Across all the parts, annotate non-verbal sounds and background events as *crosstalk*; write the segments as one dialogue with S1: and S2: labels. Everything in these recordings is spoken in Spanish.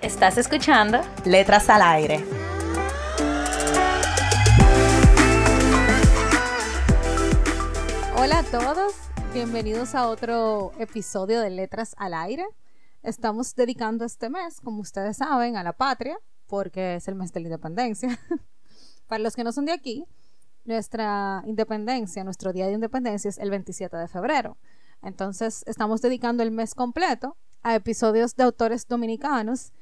S1: Estás escuchando
S2: Letras al Aire.
S3: Hola a todos, bienvenidos a otro episodio de Letras al Aire. Estamos dedicando este mes, como ustedes saben, a la patria, porque es el mes de la independencia. *laughs* Para los que no son de aquí, nuestra independencia, nuestro día de independencia es el 27 de febrero. Entonces, estamos dedicando el mes completo a episodios de autores dominicanos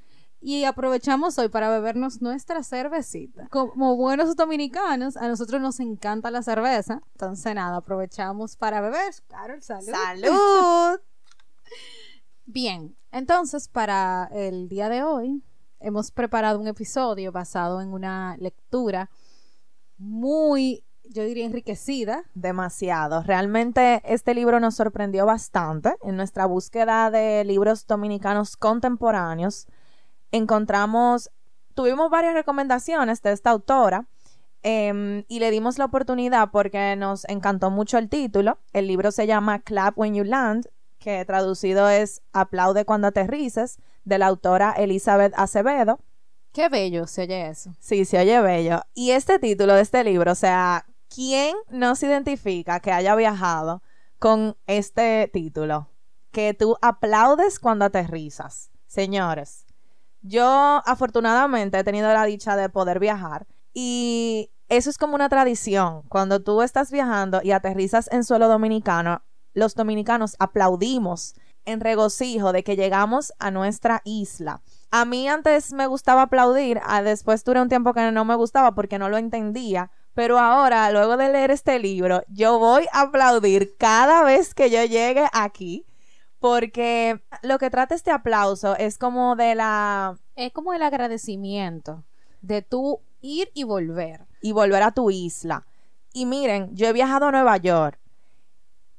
S3: y aprovechamos hoy para bebernos nuestra cervecita. Como buenos dominicanos, a nosotros nos encanta la cerveza. Entonces, nada, aprovechamos para beber. Carol, salud.
S2: ¡Salud! *laughs*
S3: Bien, entonces, para el día de hoy, hemos preparado un episodio basado en una lectura muy yo diría enriquecida.
S2: Demasiado. Realmente este libro nos sorprendió bastante en nuestra búsqueda de libros dominicanos contemporáneos encontramos, tuvimos varias recomendaciones de esta autora em, y le dimos la oportunidad porque nos encantó mucho el título. El libro se llama Clap When You Land, que traducido es Aplaude cuando aterrices, de la autora Elizabeth Acevedo.
S3: Qué bello se oye eso.
S2: Sí, se oye bello. Y este título de este libro, o sea, ¿quién no se identifica que haya viajado con este título? Que tú aplaudes cuando aterrizas. Señores, yo afortunadamente he tenido la dicha de poder viajar y eso es como una tradición. Cuando tú estás viajando y aterrizas en suelo dominicano, los dominicanos aplaudimos en regocijo de que llegamos a nuestra isla. A mí antes me gustaba aplaudir, después duré un tiempo que no me gustaba porque no lo entendía, pero ahora, luego de leer este libro, yo voy a aplaudir cada vez que yo llegue aquí porque lo que trata este aplauso es como de la...
S3: Es como el agradecimiento de tú ir y volver.
S2: Y volver a tu isla. Y miren, yo he viajado a Nueva York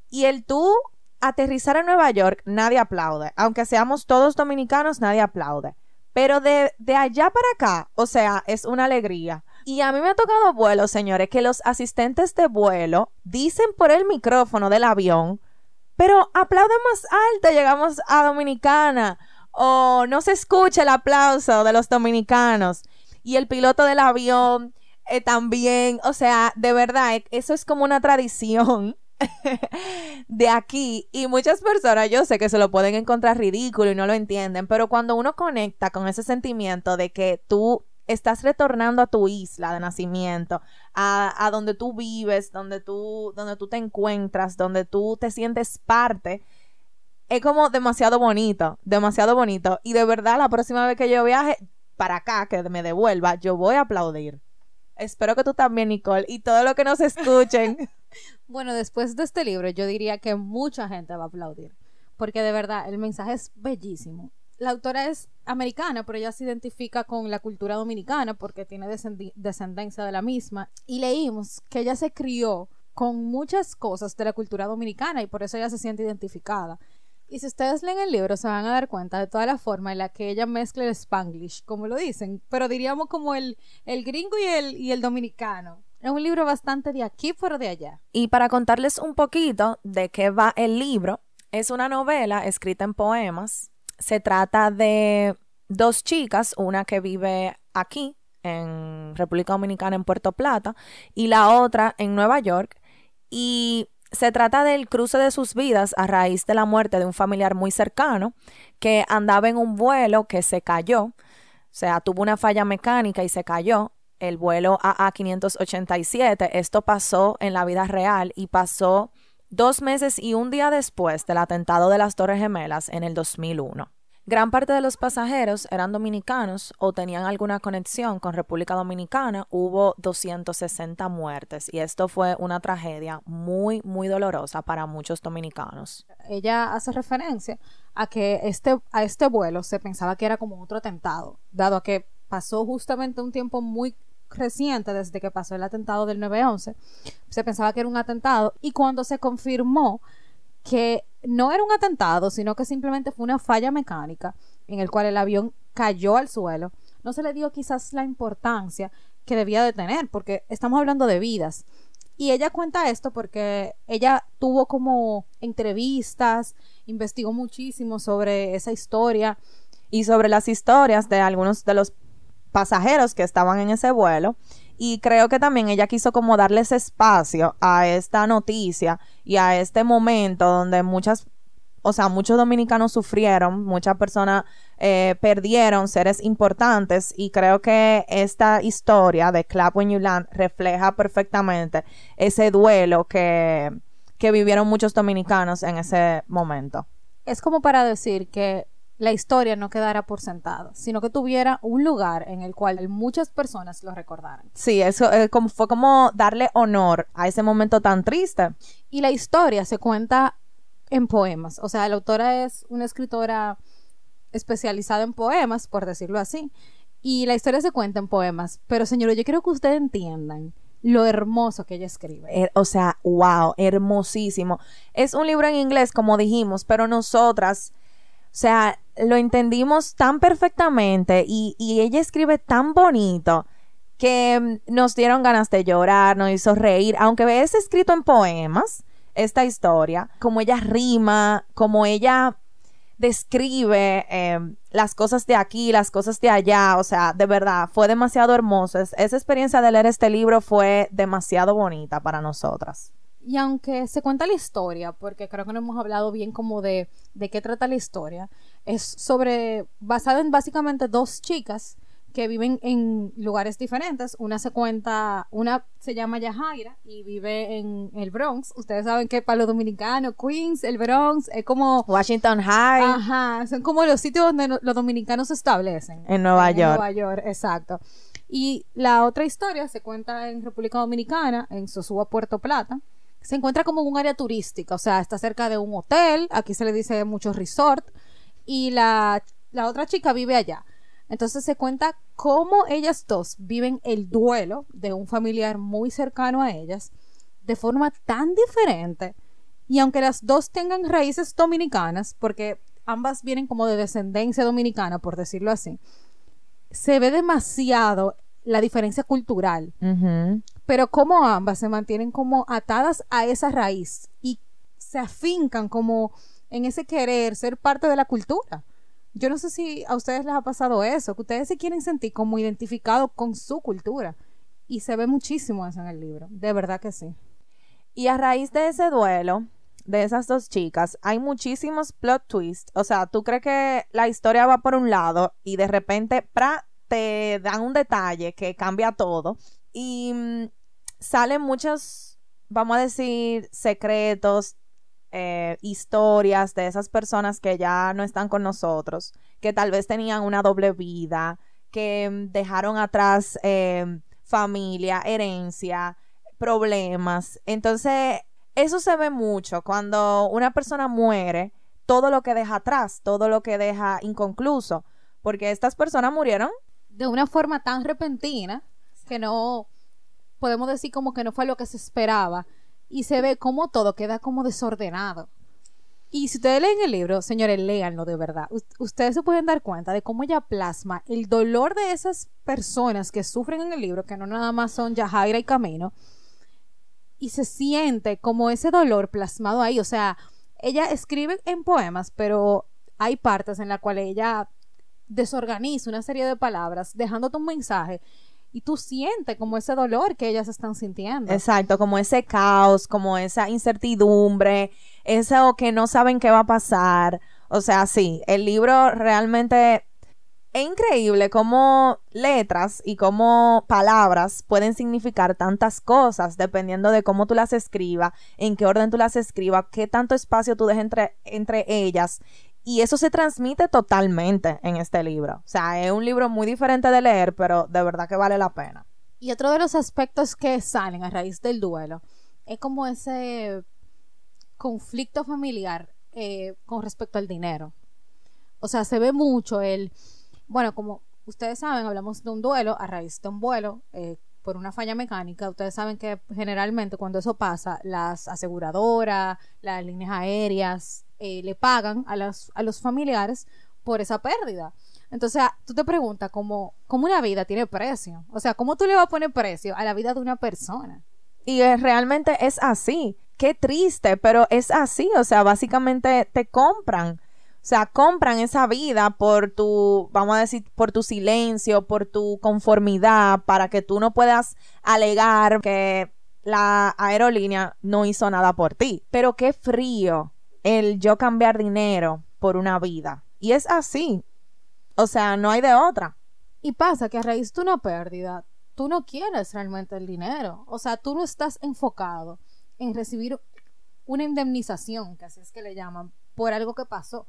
S2: y el tú aterrizar en Nueva York, nadie aplaude. Aunque seamos todos dominicanos, nadie aplaude. Pero de, de allá para acá, o sea, es una alegría. Y a mí me ha tocado vuelo, señores, que los asistentes de vuelo dicen por el micrófono del avión pero aplaude más alto, llegamos a Dominicana. O no se escucha el aplauso de los dominicanos. Y el piloto del avión eh, también. O sea, de verdad, e, eso es como una tradición *laughs* de aquí. Y muchas personas, yo sé que se lo pueden encontrar ridículo y no lo entienden. Pero cuando uno conecta con ese sentimiento de que tú estás retornando a tu isla de nacimiento, a, donde tú vives, donde tú, donde tú te encuentras, donde tú te sientes parte, es como demasiado bonito, demasiado bonito. Y de verdad, la próxima vez que yo viaje para acá, que me devuelva, yo voy a aplaudir. Espero que tú también, Nicole, y todo lo que nos escuchen. *laughs* *laughs*
S3: bueno, después de este libro, yo diría que mucha gente va a aplaudir, porque de verdad el mensaje es bellísimo la autora es americana, pero ella se identifica con la cultura dominicana porque tiene descendencia de la misma. Y leímos que ella se crió con muchas cosas de la cultura dominicana y por eso ella se siente identificada. Y si ustedes leen el libro se van a dar cuenta de toda la forma en la que ella mezcla el spanglish, como lo dicen, pero diríamos como el, el gringo y el, y el dominicano. Es un libro bastante de aquí por de allá.
S2: Y para contarles un poquito de qué va el libro, es una novela escrita en poemas se trata de dos chicas, una que vive aquí en República Dominicana en Puerto Plata y la otra en Nueva York y se trata del cruce de sus vidas a raíz de la muerte de un familiar muy cercano que andaba en un vuelo que se cayó, o sea, tuvo una falla mecánica y se cayó. El vuelo AA587, esto pasó en la vida real y pasó dos meses y un día después del atentado de las Torres Gemelas en el 2001. Gran parte de los pasajeros eran dominicanos o tenían alguna conexión con República Dominicana. Hubo 260 muertes y esto fue una tragedia muy, muy dolorosa para muchos dominicanos.
S3: Ella hace referencia a que este, a este vuelo se pensaba que era como otro atentado, dado a que pasó justamente un tiempo muy reciente desde que pasó el atentado del 9-11. Se pensaba que era un atentado y cuando se confirmó que no era un atentado, sino que simplemente fue una falla mecánica en el cual el avión cayó al suelo, no se le dio quizás la importancia que debía de tener, porque estamos hablando de vidas. Y ella cuenta esto porque ella tuvo como entrevistas, investigó muchísimo sobre esa historia.
S2: Y sobre las historias de algunos de los pasajeros que estaban en ese vuelo y creo que también ella quiso como darles espacio a esta noticia y a este momento donde muchas, o sea, muchos dominicanos sufrieron, muchas personas eh, perdieron seres importantes y creo que esta historia de Clap When refleja perfectamente ese duelo que, que vivieron muchos dominicanos en ese momento.
S3: Es como para decir que la historia no quedara por sentado, sino que tuviera un lugar en el cual muchas personas lo recordaran.
S2: Sí, eso eh, como, fue como darle honor a ese momento tan triste.
S3: Y la historia se cuenta en poemas, o sea, la autora es una escritora especializada en poemas, por decirlo así, y la historia se cuenta en poemas, pero señores, yo quiero que ustedes entiendan lo hermoso que ella escribe.
S2: Eh, o sea, wow, hermosísimo. Es un libro en inglés, como dijimos, pero nosotras sea, lo entendimos tan perfectamente y, ella escribe tan bonito que mm, nos dieron ganas de llorar, nos hizo reír, aunque es escrito en poemas, esta historia, como ella rima, como ella describe em, las cosas de aquí, las cosas de allá, o sea, de verdad, fue demasiado hermoso. esa experiencia de leer este libro fue demasiado bonita para nosotras.
S3: Y aunque se cuenta la historia, porque creo que no hemos hablado bien como de, de qué trata la historia, es sobre, basado en básicamente dos chicas que viven en lugares diferentes. Una se cuenta, una se llama Yajaira y vive en el Bronx. Ustedes saben que para los dominicanos, Queens, el Bronx, es como...
S2: Washington High.
S3: Ajá, son como los sitios donde los dominicanos se establecen.
S2: En Nueva York.
S3: En Nueva York, exacto. Y la otra historia se cuenta en República Dominicana, en Sosúa, Puerto Plata se encuentra como un área turística, o sea, está cerca de un hotel, aquí se le dice mucho resort, y la, la otra chica vive allá. Entonces se cuenta cómo ellas dos viven el duelo de un familiar muy cercano a ellas de forma tan diferente. Y aunque las dos tengan raíces dominicanas, porque ambas vienen como de descendencia dominicana, por decirlo así, se ve demasiado la diferencia cultural pero como ambas se mantienen como atadas a esa raíz y se afincan como en ese querer ser parte de la cultura. Yo no sé si a ustedes les ha pasado eso, que ustedes se quieren sentir como identificados con su cultura. Y se ve muchísimo eso en el libro, de verdad que sí.
S2: Y a raíz de ese duelo, de esas dos chicas, hay muchísimos plot twists. O sea, tú crees que la historia va por un lado y de repente pra, te dan un detalle que cambia todo. Y mm, salen muchos, vamos a decir, secretos, eh, historias de esas personas que ya no están con nosotros, que tal vez tenían una doble vida, que mm, dejaron atrás eh, familia, herencia, problemas. Entonces, eso se ve mucho cuando una persona muere, todo lo que deja atrás, todo lo que deja inconcluso, porque estas personas murieron
S3: de una forma tan repentina que no podemos decir como que no fue lo que se esperaba y se ve como todo queda como desordenado. Y si ustedes leen el libro, señores, léanlo de verdad. ustedes se pueden dar cuenta de cómo ella plasma el dolor de esas personas que sufren en el libro, que no nada más son Yajaira y Camino, y se siente como ese dolor plasmado ahí. O sea, ella escribe en poemas, pero hay partes en las cuales ella desorganiza una serie de palabras, dejándote un mensaje y tú sientes como ese dolor que ellas están sintiendo.
S2: Exacto, como ese caos, como esa incertidumbre, eso que no saben qué va a pasar. O sea, sí, el libro realmente es increíble cómo letras y cómo palabras pueden significar tantas cosas dependiendo de cómo tú las escribas, en qué orden tú las escribas, qué tanto espacio tú dejas entre, entre ellas Y eso se transmite totalmente en este libro. O sea, es un libro muy diferente de leer, pero de verdad que vale la pena.
S3: Y otro de los aspectos que salen a raíz del duelo es como ese conflicto familiar eh, con respecto al dinero. O sea, se ve mucho el, bueno, como ustedes saben, hablamos de un duelo a raíz de un vuelo eh, por una falla mecánica. Ustedes saben que generalmente cuando eso pasa, las aseguradoras, las líneas aéreas, eh, le pagan a, las, a los familiares por esa pérdida. Entonces, tú te preguntas cómo, cómo una vida tiene precio. O sea, ¿cómo tú le vas a poner precio a la vida de una persona?
S2: Y realmente es así. Qué triste, pero es así. O sea, básicamente te compran. O sea, compran esa vida por tu, vamos a decir, por tu silencio, por tu conformidad, para que tú no puedas alegar que la aerolínea no hizo nada por ti. Pero qué frío el yo cambiar dinero por una vida. Y es así. O sea, no hay de otra.
S3: Y pasa que a raíz de una pérdida, tú no quieres realmente el dinero. O sea, tú no estás enfocado en recibir una indemnización, que así es que le llaman, por algo que pasó.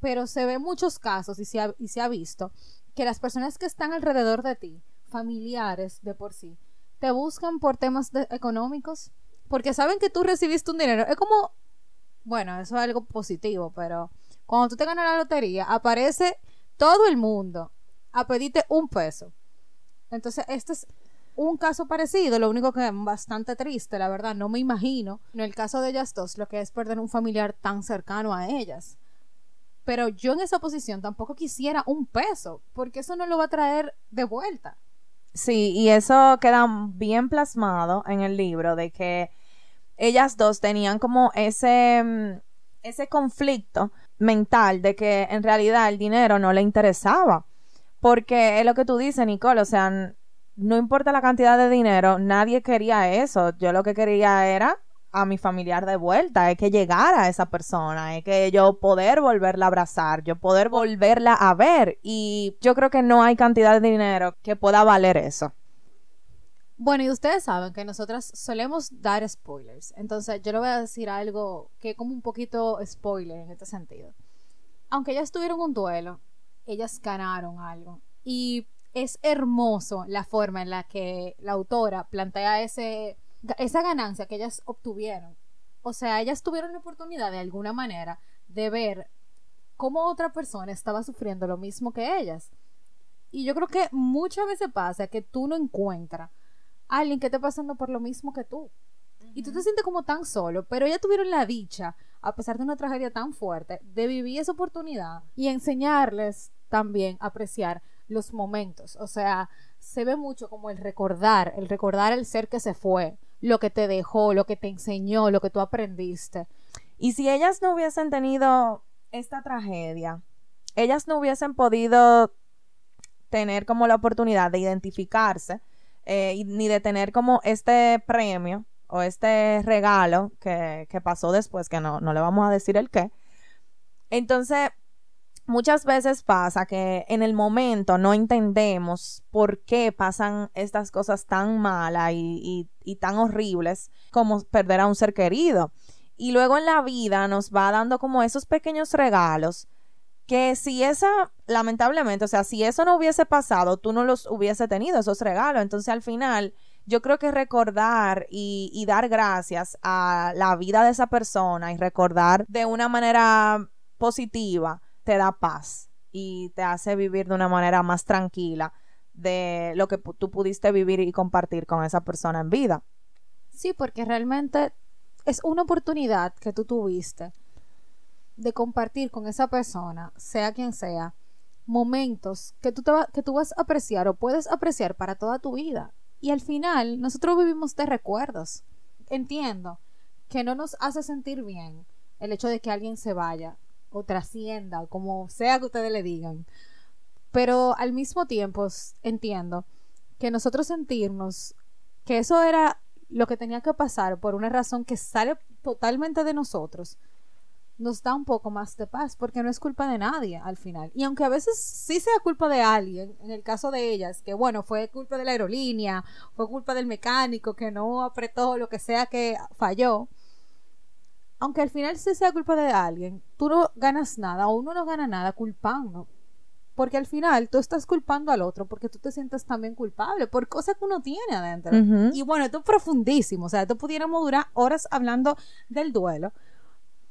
S3: Pero se ve muchos casos y se ha, y se ha visto que las personas que están alrededor de ti, familiares de por sí, te buscan por temas económicos porque saben que tú recibiste un dinero. Es como bueno, eso es algo positivo, pero cuando tú te ganas la lotería, aparece todo el mundo a pedirte un peso. Entonces, este es un caso parecido, lo único que es bastante triste, la verdad, no me imagino en el caso de ellas dos lo que es perder un familiar tan cercano a ellas. Pero yo en esa posición tampoco quisiera un peso, porque eso no lo va a traer de vuelta.
S2: Sí, y eso queda bien plasmado en el libro de que ellas dos tenían como ese, mm, ese conflicto mental de que en realidad el dinero no le interesaba. Porque es lo que tú dices, Nicole, o sea, no importa la cantidad de dinero, nadie quería eso. Yo lo que quería era a mi familiar de vuelta, es que llegara a esa persona, es que yo poder volverla a abrazar, yo poder volverla a ver. Y yo creo que no hay cantidad de dinero que pueda valer eso.
S3: Bueno, y ustedes saben que nosotras solemos dar spoilers. Entonces, yo le voy a decir algo que como un poquito spoiler en este sentido. Aunque ellas tuvieron un duelo, ellas ganaron algo. Y es hermoso la forma en la que la autora plantea ese, esa ganancia que ellas obtuvieron. O sea, ellas tuvieron la oportunidad de alguna manera de ver cómo otra persona estaba sufriendo lo mismo que ellas. Y yo creo que muchas veces pasa que tú no encuentras alguien que esté pasando por lo mismo que tú. Y tú te sientes como tan solo, pero ya tuvieron la dicha, a pesar de una tragedia tan fuerte, de vivir esa oportunidad y enseñarles también a apreciar los momentos. O sea, se ve mucho como el recordar, el recordar el ser que se fue, lo que te dejó, lo que te enseñó, lo que tú aprendiste.
S2: Y si ellas no hubiesen tenido esta tragedia, ellas no hubiesen podido tener como la oportunidad de identificarse eh, ni de tener como este premio o este regalo que, pasó después, que no, no le vamos a decir el qué. Entonces, muchas veces pasa que en el momento no entendemos por qué pasan estas cosas tan malas y, y, tan horribles como perder a un ser querido. Y luego en la vida nos va dando como esos pequeños regalos que si esa, lamentablemente, o sea, si eso no hubiese pasado, tú no los hubiese tenido, esos regalos. Entonces, al final, yo creo que recordar y, dar gracias a la vida de esa persona y recordar de una manera positiva te da paz y te hace vivir de una manera más tranquila de lo que tú pudiste vivir y compartir con esa persona en vida.
S3: Sí, porque realmente es una oportunidad que tú tuviste de compartir con esa persona, sea quien sea, momentos que tú, te que tú vas a apreciar o puedes apreciar para toda tu vida. Y al final, nosotros vivimos de recuerdos. Entiendo que no nos hace sentir bien el hecho de que alguien se vaya o trascienda, como sea que ustedes le digan. Pero al mismo tiempo entiendo que nosotros sentirnos que eso era lo que tenía que pasar por una razón que sale totalmente de nosotros, nos da un poco más de paz, porque no es culpa de nadie al final. Y aunque a veces sí sea culpa de alguien, en el caso de ellas, que bueno, fue culpa de la aerolínea, fue culpa del mecánico que no apretó lo que sea que falló, aunque al final sí sea culpa de alguien, tú no ganas nada o uno no gana nada culpando. Porque al final tú estás culpando al otro porque tú te sientes también culpable por cosas que uno tiene adentro. Y bueno, esto es profundísimo. O sea, esto pudiéramos durar horas hablando del duelo.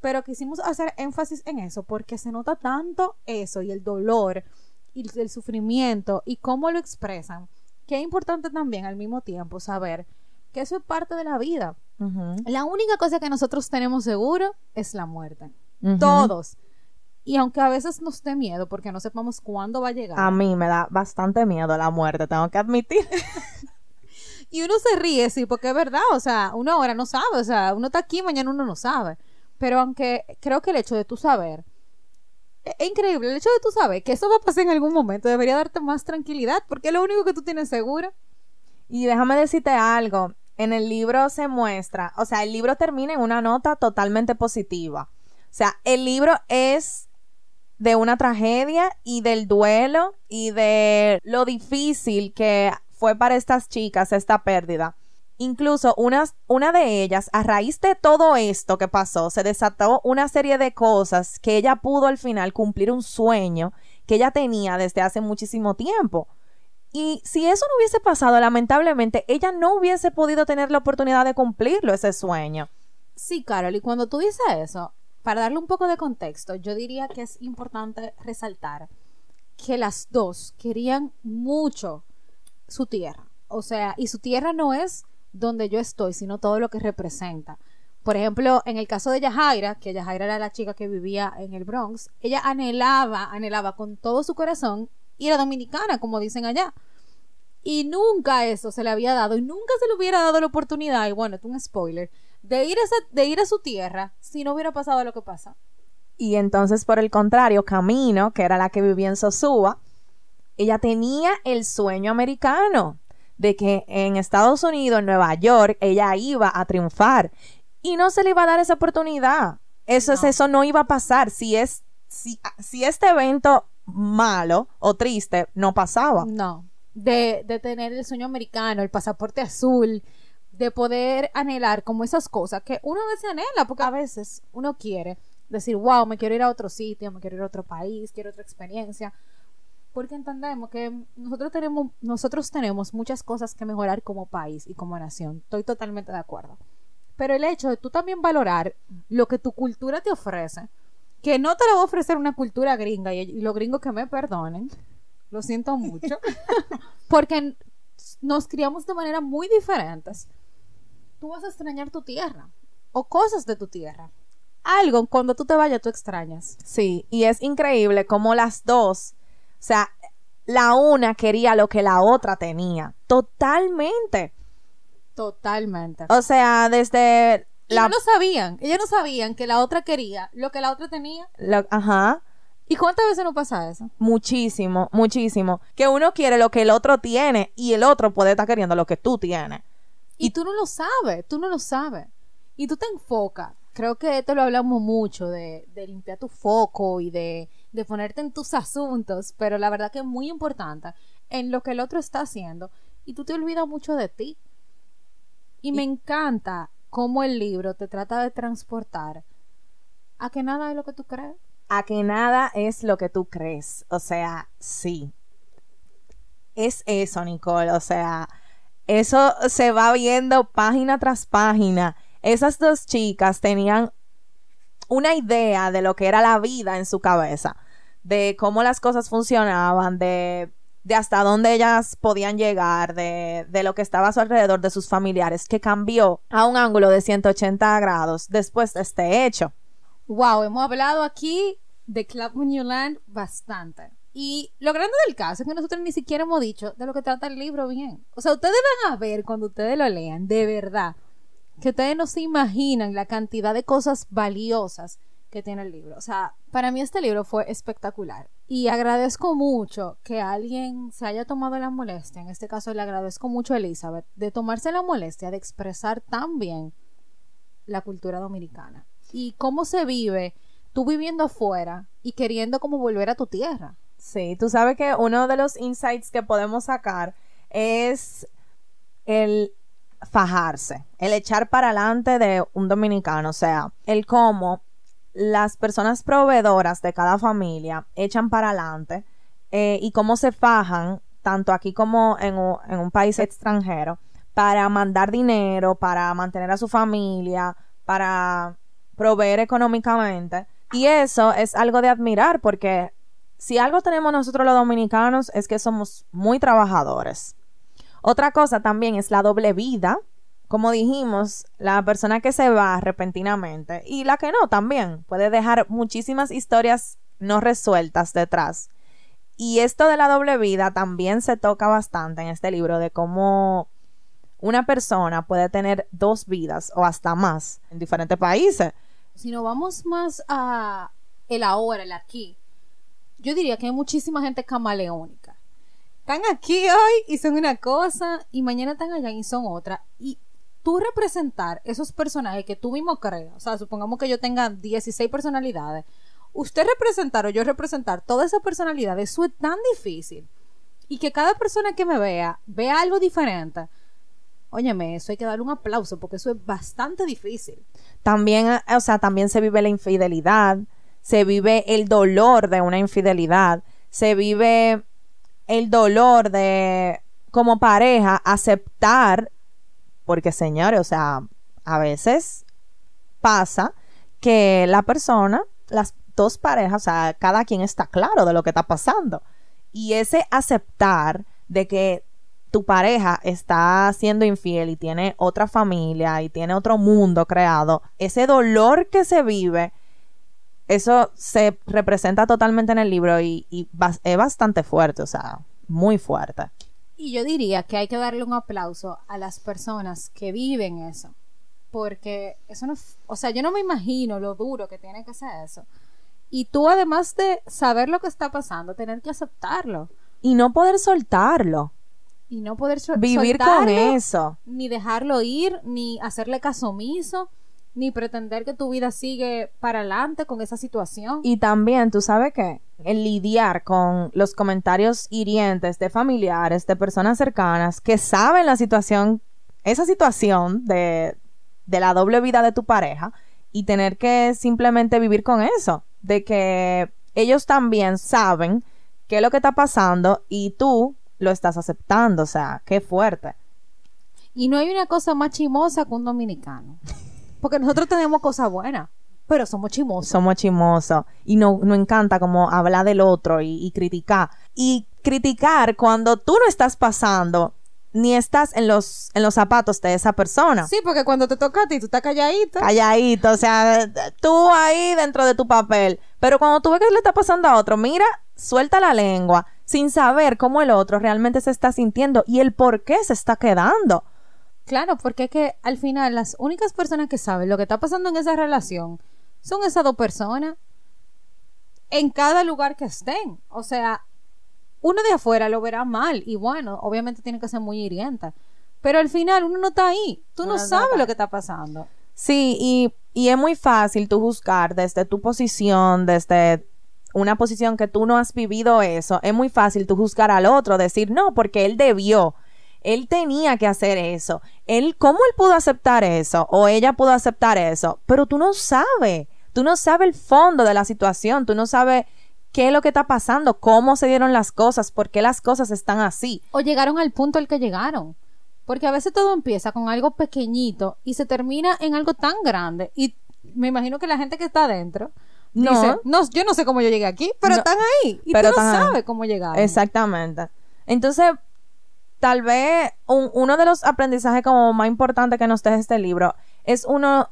S3: Pero quisimos hacer énfasis en eso porque se nota tanto eso y el dolor y el sufrimiento y cómo lo expresan. Que es importante también al mismo tiempo saber que eso es parte de la vida. La única cosa que nosotros tenemos seguro es la muerte. Todos. Y aunque a veces nos dé miedo porque no sepamos cuándo va a llegar.
S2: A mí me da bastante miedo la muerte, tengo que admitir. *laughs* *laughs*
S3: Y uno se ríe, sí, porque es verdad, o sea, uno ahora no sabe, o sea, uno está aquí, mañana uno no sabe. Pero aunque creo que el hecho de tú saber, es es increíble, el hecho de tú saber que eso va a pasar en algún momento debería darte más tranquilidad, porque es lo único que tú tienes seguro.
S2: Y déjame decirte algo, en el libro se muestra, o sea, el libro termina en una nota totalmente positiva. O sea, el libro es de una tragedia y del duelo y de lo difícil que fue para estas chicas esta pérdida. Incluso una de ellas, a raíz de todo esto que pasó, se desató una serie de cosas que ella pudo al final cumplir un sueño que ella tenía desde hace muchísimo tiempo. Y si eso no hubiese pasado, lamentablemente, ella no hubiese podido tener la oportunidad de cumplirlo, ese sueño.
S3: Sí, Carol, y cuando tú dices eso, para darle un poco de contexto, yo diría que es importante resaltar que las dos querían mucho su tierra. O sea, y su tierra no es donde yo estoy, sino todo lo que representa. Por ejemplo, en el caso de Yajaira, que Yajaira era la chica que vivía en el Bronx, ella anhelaba, anhelaba con todo su corazón ir a Dominicana, como dicen allá. Y nunca eso se le había dado, y nunca se le hubiera dado la oportunidad, y bueno, es un spoiler, de ir, a de ir a su tierra si no hubiera pasado lo que pasa.
S2: Y entonces, por el contrario, Camino, que era la que vivía en Sosúa, ella tenía el sueño americano de que en Estados Unidos, en Nueva York, ella iba a triunfar. Y no se le iba a dar esa oportunidad. Eso, es,
S3: No.
S2: eso no iba a pasar. Si, es, si, si este evento malo o triste no pasaba.
S3: No. De, de tener el sueño americano, el pasaporte azul, de poder anhelar como esas cosas que uno a veces anhela, porque a veces uno quiere decir, wow, me quiero ir a otro sitio, me quiero ir a otro país, quiero otra experiencia. Porque entendemos que nosotros tenemos, nosotros tenemos muchas cosas que mejorar como país y como nación. Estoy totalmente de acuerdo. Pero el hecho de tú también valorar lo que tu cultura te ofrece, que no te lo va a ofrecer una cultura gringa, y, los gringos que me perdonen, lo siento mucho, *laughs* porque nos criamos de manera muy diferentes. Tú vas a extrañar tu tierra o cosas de tu tierra. Algo cuando tú te vayas tú extrañas.
S2: Sí, y es increíble como las dos, sea, la una quería lo que la otra tenía. Totalmente.
S3: Totalmente.
S2: O sea, desde la...
S3: no lo sabían. Ellos no sabían que la otra quería lo que la otra tenía.
S2: ajá.
S3: ¿Y cuántas veces no pasa eso?
S2: Muchísimo, muchísimo. Que uno quiere lo que el otro tiene y el otro puede estar queriendo lo que tú tienes.
S3: Y tú no lo sabes, tú no lo sabes. Y tú te enfocas. Creo que esto lo hablamos mucho de, de limpiar tu foco y de, de ponerte en tus *laughs* asuntos, pero la verdad que es muy importante en lo que el otro está haciendo y tú te olvidas mucho de ti. Y, me encanta cómo el libro te trata de transportar a que nada es lo que tú crees.
S2: A que nada es lo que tú crees. O sea, sí. Es eso, Nicole. O sea, eso se va viendo página tras página. Esas dos chicas tenían una idea de lo que era la vida en su cabeza, de cómo las cosas funcionaban, de, de hasta dónde ellas podían llegar, de, de lo que estaba a su alrededor, de sus familiares, que cambió a un ángulo de 180 grados después de este hecho.
S3: Wow, hemos hablado aquí de Club Land bastante. Y lo grande del caso es que nosotros ni siquiera hemos dicho de lo que trata el libro bien. O sea, ustedes van a ver cuando ustedes lo lean, de verdad, que ustedes no se imaginan la cantidad de cosas valiosas que tiene el libro. O sea, para mí este libro fue espectacular. Y agradezco mucho que alguien se haya tomado la molestia, en este caso le agradezco mucho a Elizabeth, de tomarse la molestia de expresar tan bien la cultura dominicana. Y cómo se vive tú viviendo afuera y queriendo como volver a tu tierra.
S2: Sí, tú sabes que uno de los insights que podemos sacar es el fajarse, el echar para adelante de un dominicano, o sea, el cómo las personas proveedoras de cada familia echan para adelante eh, y cómo se fajan, tanto aquí como en en un país extranjero, para mandar dinero, para mantener a su familia, para proveer económicamente. Y eso es algo de admirar porque si algo tenemos nosotros los dominicanos es que somos muy trabajadores. Otra cosa también es la doble vida. Como dijimos, la persona que se va repentinamente y la que no también puede dejar muchísimas historias no resueltas detrás. Y esto de la doble vida también se toca bastante en este libro de cómo una persona puede tener dos vidas o hasta más en diferentes países.
S3: Si nos vamos más a el ahora, el aquí, yo diría que hay muchísima gente camaleónica. Están aquí hoy y son una cosa y mañana están allá y son otra. Y tú representar esos personajes que tú mismo creas, o sea, supongamos que yo tenga 16 personalidades, usted representar o yo representar toda esa personalidad, eso es tan difícil. Y que cada persona que me vea vea algo diferente. Óyeme, eso hay que darle un aplauso porque eso es bastante difícil.
S2: También, eh, o sea, también se vive la infidelidad, se vive el dolor de una infidelidad, se vive el dolor de como pareja aceptar, porque señores, o sea, a veces pasa que la persona, las dos parejas, o sea, cada quien está claro de lo que está pasando. Y ese aceptar de que tu pareja está siendo infiel y tiene otra familia y tiene otro mundo creado, ese dolor que se vive, eso se representa totalmente en el libro y, es bastante fuerte, o sea, muy fuerte.
S3: Y yo diría que hay que darle un aplauso a las personas que viven eso. Porque eso no, o sea, yo no me imagino lo duro que tiene que ser eso. Y tú, además de saber lo que está pasando, tener que aceptarlo.
S2: Y no poder soltarlo.
S3: Y no poder
S2: Vivir con eso.
S3: Ni dejarlo ir, ni hacerle caso omiso, ni pretender que tu vida sigue para adelante con esa situación.
S2: Y también, tú sabes que el lidiar con los comentarios hirientes de familiares, de personas cercanas que saben la situación, esa situación de, de la doble vida de tu pareja y tener que simplemente vivir con eso de que ellos también saben qué es lo que está pasando y tú lo estás aceptando, o sea, qué fuerte.
S3: Y no hay una cosa más chimosa que un dominicano. *laughs* Porque nosotros tenemos cosas buenas, pero somos chimosos.
S2: Somos chimosos. Y no, no encanta como hablar del otro y, y criticar. Y criticar cuando tú no estás pasando ni estás en los, en los zapatos de esa persona.
S3: Sí, porque cuando te toca a ti, tú estás calladito.
S2: Calladito, o sea, tú ahí dentro de tu papel. Pero cuando tú ves que le está pasando a otro, mira, suelta la lengua sin saber cómo el otro realmente se está sintiendo y el por qué se está quedando.
S3: Claro, porque es que al final las únicas personas que saben lo que está pasando en esa relación son esas dos personas en cada lugar que estén. O sea, uno de afuera lo verá mal y bueno, obviamente tiene que ser muy hiriente. Pero al final uno no está ahí, tú no, sabes lo que está pasando.
S2: Sí, y, y es muy fácil tú juzgar desde tu posición, desde una posición que tú no has vivido eso, es muy fácil tú juzgar al otro, decir, no, porque él debió, él tenía que hacer eso, él, ¿cómo él pudo aceptar eso? O ella pudo aceptar eso, pero tú no sabes, tú no sabes el fondo de la situación, tú no sabes qué es lo que está pasando, cómo se dieron las cosas, por qué las cosas están así.
S3: O llegaron al punto al que llegaron. Porque a veces todo empieza con algo pequeñito y se termina en algo tan grande. Y me imagino que la gente que está adentro no, dice, no yo no sé cómo yo llegué aquí, pero están ahí. Y pero tú no sabes cómo llegar.
S2: Exactamente. Entonces, tal vez uno de los aprendizajes como más importantes que nos deja este libro es uno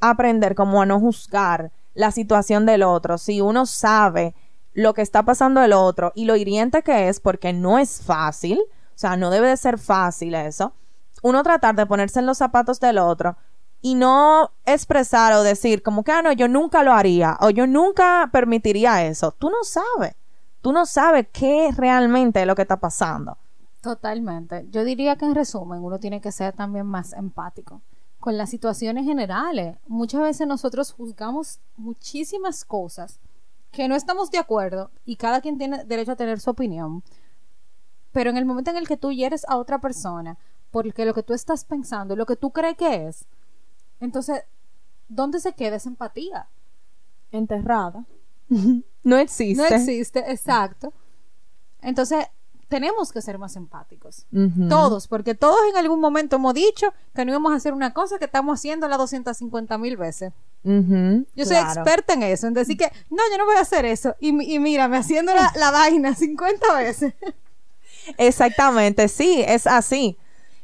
S2: aprender como a no juzgar la situación del otro, si uno sabe lo que está pasando el otro y lo hiriente que es, porque no es fácil, o sea, no debe de ser fácil eso, uno tratar de ponerse en los zapatos del otro y no expresar o decir como que, ah, no, yo nunca lo haría o yo nunca permitiría eso. Tú no sabes, tú no sabes qué realmente es lo que está pasando.
S3: Totalmente. Yo diría que en resumen uno tiene que ser también más empático con las situaciones generales. Muchas veces nosotros juzgamos muchísimas cosas que no estamos de acuerdo y cada quien tiene derecho a tener su opinión. Pero en el momento en el que tú hieres a otra persona porque lo que tú estás pensando, lo que tú crees que es, entonces, ¿dónde se queda esa empatía?
S2: Enterrada. *laughs* no existe.
S3: No existe, exacto. Entonces, tenemos que ser más empáticos. Todos, porque todos en algún momento hemos dicho que no íbamos a hacer una cosa que estamos haciendo las 250 mil veces. Yo soy
S2: claro.
S3: experta en eso, en decir que no, yo no voy a hacer eso. Y, y mírame, haciendo la, la vaina 50 veces. *laughs*
S2: Exactamente, sí, es así.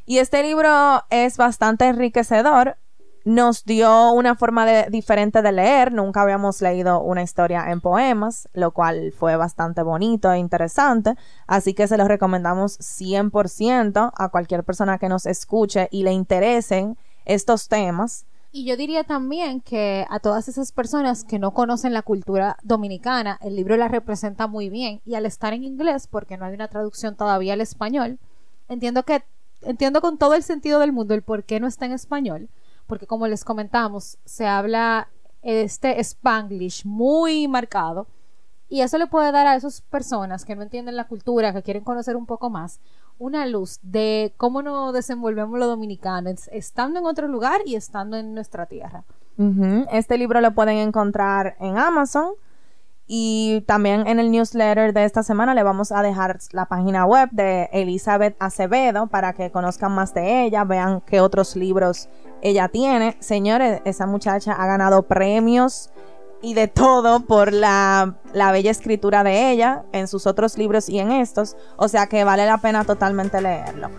S2: Y este libro es bastante enriquecedor. Nos dio una forma diferente de leer. Nunca habíamos leído una historia en poemas, lo cual fue bastante bonito e interesante. Así que se los recomendamos 100% a cualquier persona que nos escuche y le interesen estos temas.
S3: Y yo diría también que a todas esas personas que no conocen la cultura dominicana, el libro la representa muy bien. Y al estar en inglés, porque no hay una traducción todavía al español, entiendo que entiendo con todo el sentido del mundo el por qué no está en español. Porque como les comentamos, se habla este spanglish muy marcado. Y eso le puede dar a esas personas que no entienden la cultura, que quieren conocer un poco más, una luz de cómo nos desenvolvemos los dominicanos, estando en otro lugar y estando en nuestra tierra.
S2: Este libro lo pueden encontrar en Amazon y también en el newsletter de esta semana le vamos a dejar la página web de Elizabeth Acevedo para que conozcan más de ella, vean qué otros libros ella tiene. Señores, esa muchacha ha ganado premios y de todo por la, la bella escritura de ella en sus otros libros y en estos, o sea que vale la pena totalmente leerlo.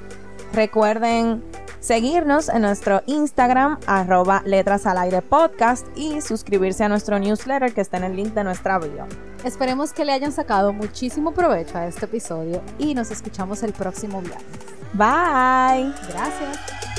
S2: Recuerden seguirnos en nuestro Instagram, arroba letras al aire podcast y suscribirse a nuestro newsletter que está en el link de nuestra bio.
S3: Esperemos que le hayan sacado muchísimo provecho a este episodio y nos escuchamos el próximo viernes.
S2: Bye.
S3: Gracias.